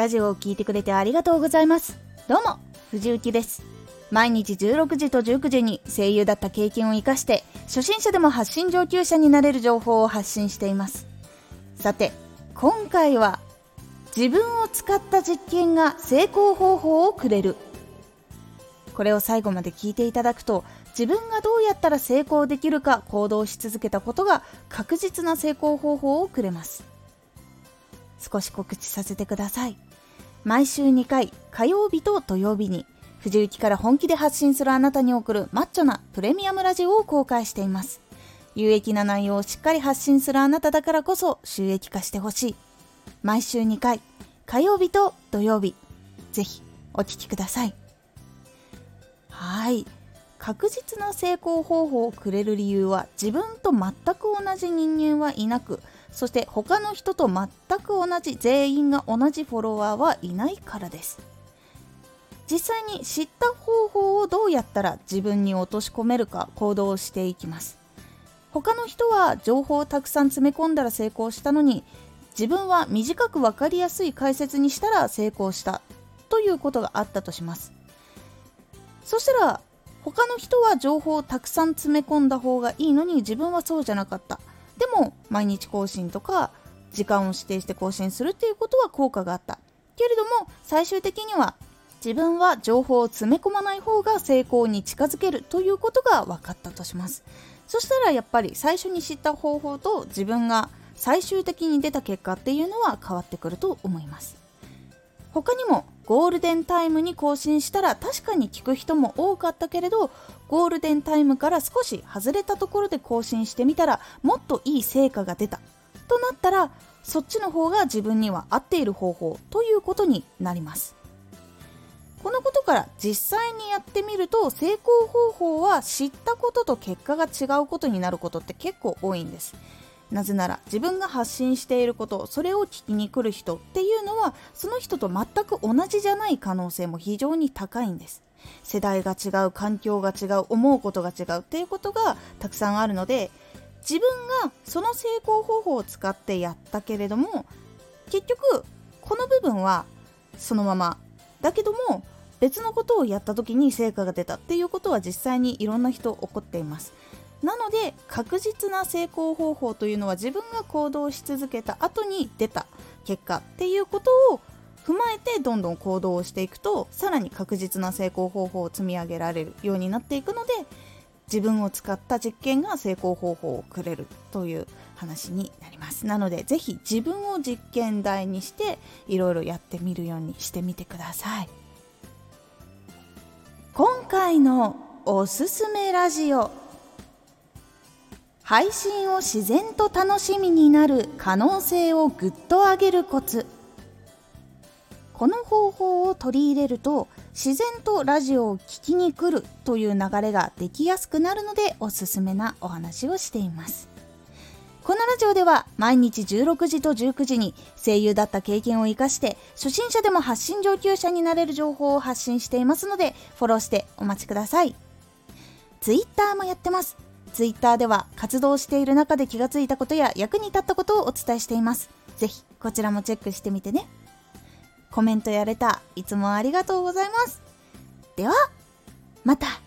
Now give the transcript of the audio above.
ラジオを聴いてくれてありがとうございます。どうも藤幸です。毎日16時と19時に声優だった経験を生かして初心者でも発信上級者になれる情報を発信しています。さて今回は自分を使った実験が成功方法をくれる。これを最後まで聞いていただくと自分がどうやったら成功できるか行動し続けたことが確実な成功方法をくれます。少し告知させてください。毎週2回火曜日と土曜日に藤雪から本気で発信するあなたに送るマッチョなプレミアムラジオを公開しています。有益な内容をしっかり発信するあなただからこそ収益化してほしい。毎週2回火曜日と土曜日。ぜひお聴きください。はい。確実な成功方法をくれる理由は自分と全く同じ人間はいなくそして他の人と全く同じ全員が同じフォロワーはいないからです。実際に知った方法をどうやったら自分に落とし込めるか行動していきます。他の人は情報をたくさん詰め込んだら成功したのに自分は短く分かりやすい解説にしたら成功したということがあったとします。そしたら他の人は情報をたくさん詰め込んだ方がいいのに自分はそうじゃなかった。でも毎日更新とか時間を指定して更新するっていうことは効果があった。けれども最終的には自分は情報を詰め込まない方が成功に近づけるということが分かったとします。そしたらやっぱり最初に知った方法と自分が最終的に出た結果っていうのは変わってくると思います。他にもゴールデンタイムに更新したら確かに聞く人も多かったけれどゴールデンタイムから少し外れたところで更新してみたらもっといい成果が出た。となったらそっちの方が自分には合っている方法ということになります。このことから実際にやってみると成功方法は知ったことと結果が違うことになることって結構多いんです。なぜなら自分が発信していることそれを聞きに来る人っていうのはその人と全く同じじゃない可能性も非常に高いんです。世代が違う環境が違う思うことが違うっていうことがたくさんあるので自分がその成功方法を使ってやったけれども結局この部分はそのまま。だけども別のことをやった時に成果が出たっていうことは実際にいろんな人起こっています。なので確実な成功方法というのは自分が行動し続けた後に出た結果っていうことを踏まえてどんどん行動をしていくとさらに確実な成功方法を積み上げられるようになっていくので自分を使った実験が成功方法をくれるという話になります。なのでぜひ自分を実験台にしていろいろやってみるようにしてみてください。今回のおすすめラジオ。配信を自然と楽しみになる可能性をぐっと上げるコツ。この方法を取り入れると自然とラジオを聴きに来るという流れができやすくなるのでおすすめなお話をしています。このラジオでは毎日16時と19時に声優だった経験を生かして初心者でも発信上級者になれる情報を発信していますのでフォローしてお待ちください。Twitter もやってます。ツイッターでは活動している中で気がついたことや役に立ったことをお伝えしています。ぜひこちらもチェックしてみてね。コメントやれたいつもありがとうございます。では、また。